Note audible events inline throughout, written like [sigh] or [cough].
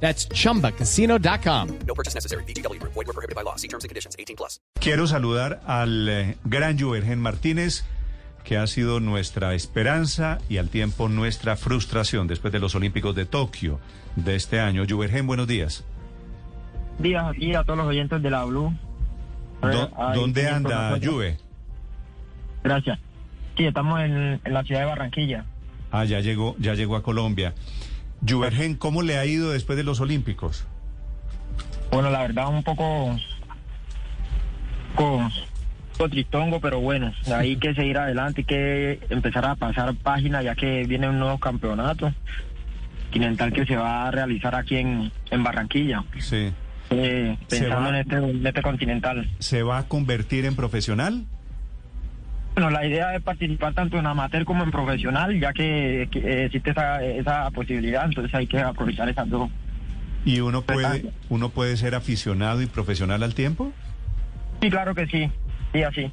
That's chumbacasino.com. No purchase necessary. BGW. Void were prohibited by law. See terms and conditions. 18 plus. Quiero saludar al eh, gran Juvergen Martínez, que ha sido nuestra esperanza y al tiempo nuestra frustración después de los Olímpicos de Tokio de este año. Juvergen, buenos días. días aquí a todos los oyentes de la Blue. Do- Ahí ¿Dónde anda. Juve? Gracias. Sí, estamos en, en la ciudad de Barranquilla. Ah, ya llegó, ya llegó a Colombia. Juvergen, ¿cómo le ha ido después de los Olímpicos? Bueno, la verdad un poco con tristongo, pero bueno, hay que seguir adelante, hay que empezar a pasar páginas ya que viene un nuevo campeonato continental que se va a realizar aquí en, en Barranquilla, Sí. eh, ¿Se pensando va? en este, en este continental. ¿Se va a convertir en profesional? Bueno, la idea es participar tanto en amateur como en profesional, ya que, que, eh, existe esa, esa posibilidad, entonces hay que aprovechar esas dos. ¿Y uno puede, Exacto. uno puede ser aficionado y profesional al tiempo? Sí, claro que sí, sí, así.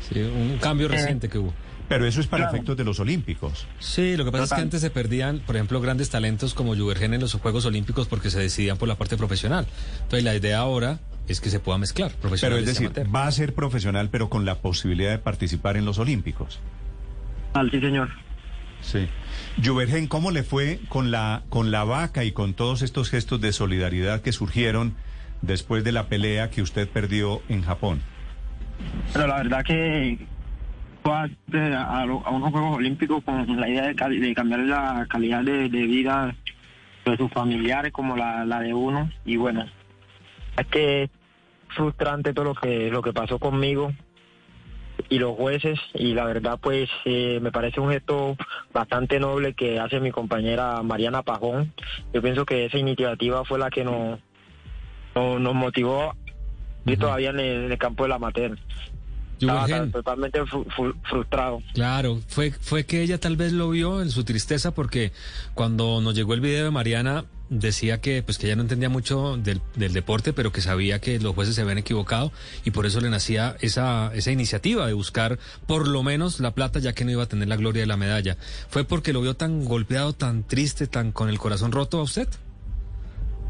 Sí, un cambio reciente que hubo. Pero eso es para Claro. efectos de los Olímpicos. Sí, lo que pasa es que antes se perdían, por ejemplo, grandes talentos como Juvergen en los Juegos Olímpicos porque se decidían por la parte profesional. Entonces la idea ahora es que se pueda mezclar Pero profesional es y decir, amateur. va a ser profesional, pero con la posibilidad de participar en los Olímpicos. Al sí, señor. Sí. Juvergen, ¿cómo le fue con la, con la vaca y con todos estos gestos de solidaridad que surgieron después de la pelea que usted perdió en Japón? Pero la verdad que fue a, a, a lo- a unos Juegos Olímpicos con la idea de, cali- de cambiar la calidad de, de vida de sus familiares como la, la de uno. Y bueno, es que es frustrante todo lo que, lo que pasó conmigo y los jueces y la verdad pues eh, me parece un gesto bastante noble que hace mi compañera Mariana Pajón. Yo pienso que esa iniciativa fue la que nos, nos, nos motivó y todavía en el, en el campo del amateur. Estaba totalmente fru- fru- frustrado. claro, fue, fue que ella tal vez lo vio en su tristeza porque cuando nos llegó el video de Mariana decía que pues que ella no entendía mucho del, del deporte, pero que sabía que los jueces se habían equivocado y por eso le nacía esa, esa iniciativa de buscar por lo menos la plata ya que no iba a tener la gloria de la medalla. ¿Fue porque lo vio tan golpeado, tan triste, tan con el corazón roto a usted?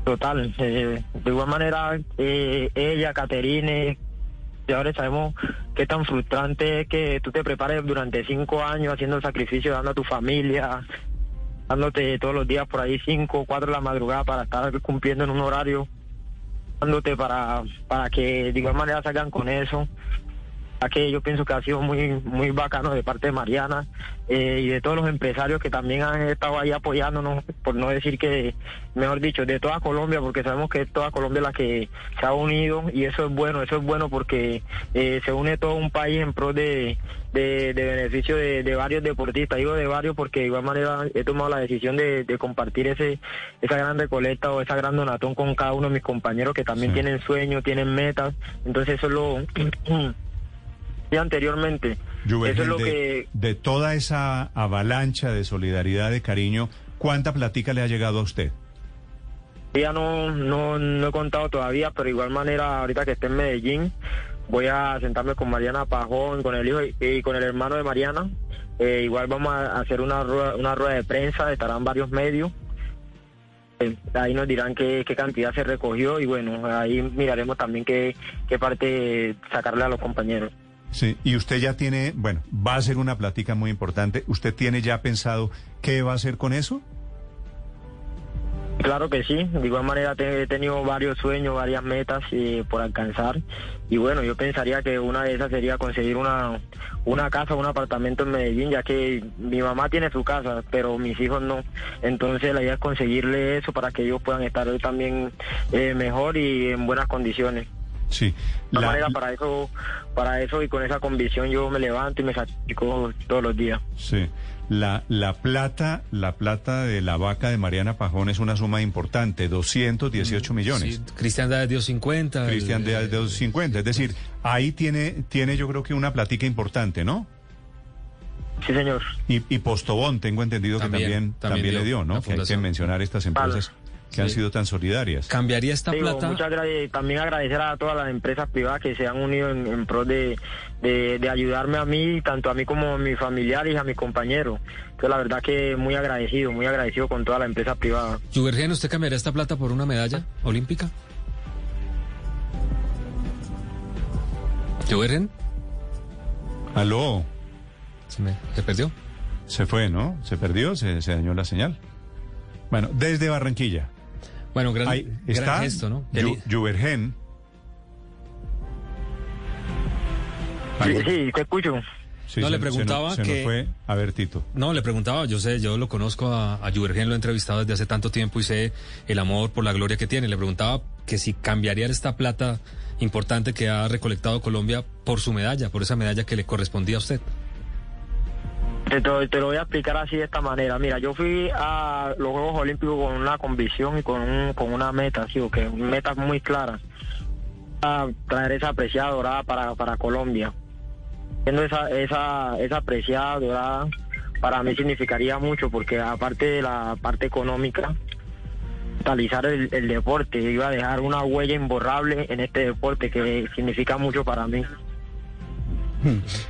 Total. eh, de igual manera, eh, ella, Caterine, y ahora sabemos qué tan frustrante es que tú te prepares durante cinco años haciendo el sacrificio, dando a tu familia, dándote todos los días por ahí cinco, cuatro de la madrugada para estar cumpliendo en un horario, dándote para, para que de igual manera salgan con eso. Que yo pienso que ha sido muy muy bacano de parte de Mariana eh, y de todos los empresarios que también han estado ahí apoyándonos, por no decir que, mejor dicho, de toda Colombia, porque sabemos que es toda Colombia la que se ha unido y eso es bueno, eso es bueno porque eh, se une todo un país en pro de, de, de beneficio de, de varios deportistas, digo de varios porque de igual manera he tomado la decisión de, de compartir ese esa gran recolecta o esa gran donatón con cada uno de mis compañeros que también Sí. tienen sueños, tienen metas, entonces eso es lo... [clears throat] y anteriormente. Eso es lo de, que de toda esa avalancha de solidaridad, de cariño, ¿cuánta platica le ha llegado a usted? ya no, no, no he contado todavía, pero de igual manera, ahorita que esté en Medellín, voy a sentarme con Mariana Pajón, con el hijo y, y con el hermano de Mariana. Eh, igual vamos a hacer una rueda, una rueda de prensa, estarán varios medios. Eh, ahí nos dirán qué, qué cantidad se recogió y bueno, ahí miraremos también qué, qué parte sacarle a los compañeros. Sí, y usted ya tiene, bueno, va a ser una plática muy importante. ¿Usted tiene ya pensado qué va a hacer con eso? Claro que sí, de igual manera he tenido varios sueños, varias metas eh, por alcanzar y bueno, yo pensaría que una de esas sería conseguir una, una casa, un apartamento en Medellín, ya que mi mamá tiene su casa, pero mis hijos no. Entonces la idea es conseguirle eso para que ellos puedan estar también eh, mejor y en buenas condiciones. Sí. De La- manera para eso, para eso y con esa convicción yo me levanto y me sacrifico todos los días. Sí. La, la plata, la plata de la vaca de Mariana Pajón es una suma importante, 218 millones. Sí, Cristian Díaz dio 50. Cristian el- de, de 250. Es decir, ahí tiene, tiene yo creo que una platica importante, ¿no? Sí, señor. Y, y Postobón, tengo entendido También, que también, también también dio le dio, ¿no? Que hay que mencionar estas empresas que han sido tan solidarias. ¿Cambiaría esta Digo, plata? muchas gracias. También agradecer a todas las empresas privadas que se han unido en, en pro de, de, de ayudarme a mí, tanto a mí como a mis familiares y a mis compañeros. Yo la verdad que muy agradecido, muy agradecido con todas las empresas privadas. Juvergen, ¿usted cambiaría esta plata por una medalla olímpica? ¿Juvergen? Aló, Se, me- se perdió. se fue, ¿no? Se perdió, se, se dañó la señal. Bueno, desde Barranquilla. Bueno, gran, Ahí gran está gesto, ¿no? Juvergen. Sí, sí, te escucho. Sí, No, se- le se preguntaba nos- se nos que- fue. A ver, Tito. No, le preguntaba, yo sé, yo lo conozco a, a Juvergen, lo he entrevistado desde hace tanto tiempo y sé el amor por la gloria que tiene. Le preguntaba que si cambiaría esta plata importante que ha recolectado Colombia por su medalla, por esa medalla que le correspondía a usted. Te, lo voy a explicar así de esta manera. Mira, yo fui a los Juegos Olímpicos con una convicción y con, un- con una meta, sí, que metas muy claras. A traer esa apreciada dorada para, para Colombia. Siendo esa, esa, esa dorada, para mí significaría mucho, porque aparte de la parte económica, capitalizar el, el deporte, iba a dejar una huella imborrable en este deporte que significa mucho para mí.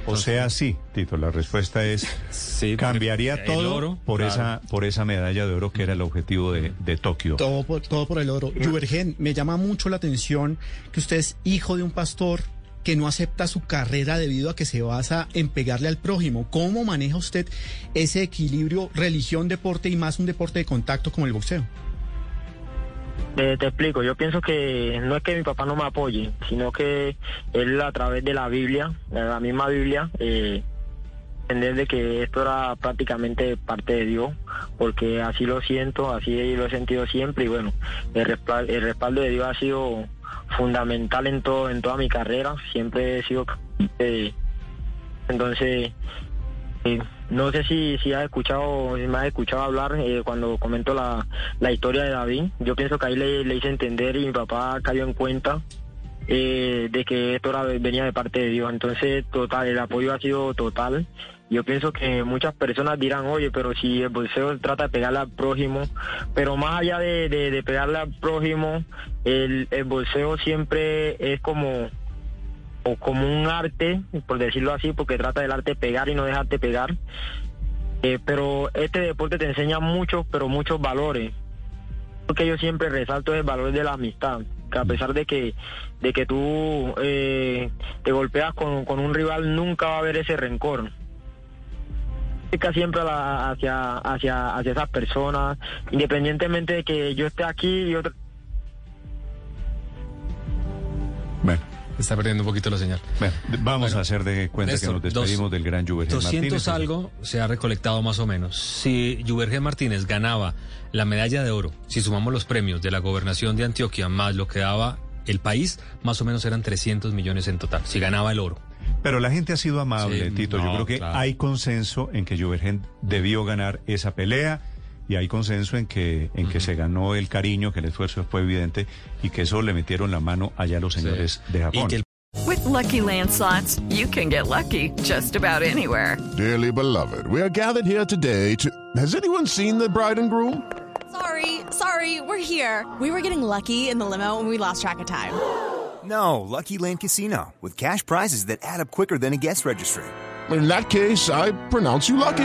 O sea, sí, Tito, la respuesta es Sí, cambiaría todo oro, por claro. esa por esa medalla de oro que era el objetivo de, de Tokio. Todo por, todo por el oro. Juvergen, me llama mucho la atención que usted es hijo de un pastor que no acepta su carrera debido a que se basa en pegarle al prójimo. ¿Cómo maneja usted ese equilibrio religión-deporte y más un deporte de contacto como el boxeo? Te, explico, yo pienso que no es que mi papá no me apoye, sino que él a través de la Biblia, la misma Biblia, eh, entender de que esto era prácticamente parte de Dios, porque así lo siento, así lo he sentido siempre y bueno, el respaldo, el respaldo de Dios ha sido fundamental en todo, en toda mi carrera, siempre he sido entonces no sé si, si has escuchado, si me has escuchado hablar eh, cuando comento la, historia de David. Yo pienso que ahí le, hice entender y mi papá cayó en cuenta eh, de que esto venía de parte de Dios. Entonces, total, el apoyo ha sido total. Yo pienso que muchas personas dirán, oye, pero si el boxeo trata de pegarle al prójimo, pero más allá de, de, pegarle al prójimo, el, boxeo siempre es como o como un arte, por decirlo así, porque trata del arte pegar y no dejarte pegar. Eh, pero este deporte te enseña muchos, pero muchos valores. Porque yo siempre resalto el valor de la amistad, que a pesar de que de que tú eh, te golpeas con, con un rival, nunca va a haber ese rencor. Fica siempre hacia, hacia, hacia esas personas, independientemente de que yo esté aquí y otro, Está perdiendo un poquito la señal. bueno, vamos Bueno, a hacer de cuenta Néstor, que nos despedimos dos- del gran Juvergen 200 Martínez. algo se ha recolectado más o menos. Si Juvergen Martínez ganaba la medalla de oro, si sumamos los premios de la gobernación de Antioquia más lo que daba el país, más o menos eran 300 millones en total, si ganaba el oro. Pero la gente ha sido amable, Sí, Tito. Yo creo que claro. hay consenso en que Juvergen debió ganar esa pelea y hay consenso en que en que se ganó el cariño, que el esfuerzo fue evidente y que eso le metieron la mano allá los señores de Japón. el With Lucky Land slots, you can get lucky just about anywhere. Dearly beloved, we are gathered here today to. Has anyone seen the bride and groom? Sorry, sorry, we're here. We were getting lucky in the limo and we lost track of time. [gasps] No, Lucky Land Casino, with cash prizes that add up quicker than a guest registry. In that case, I pronounce you lucky.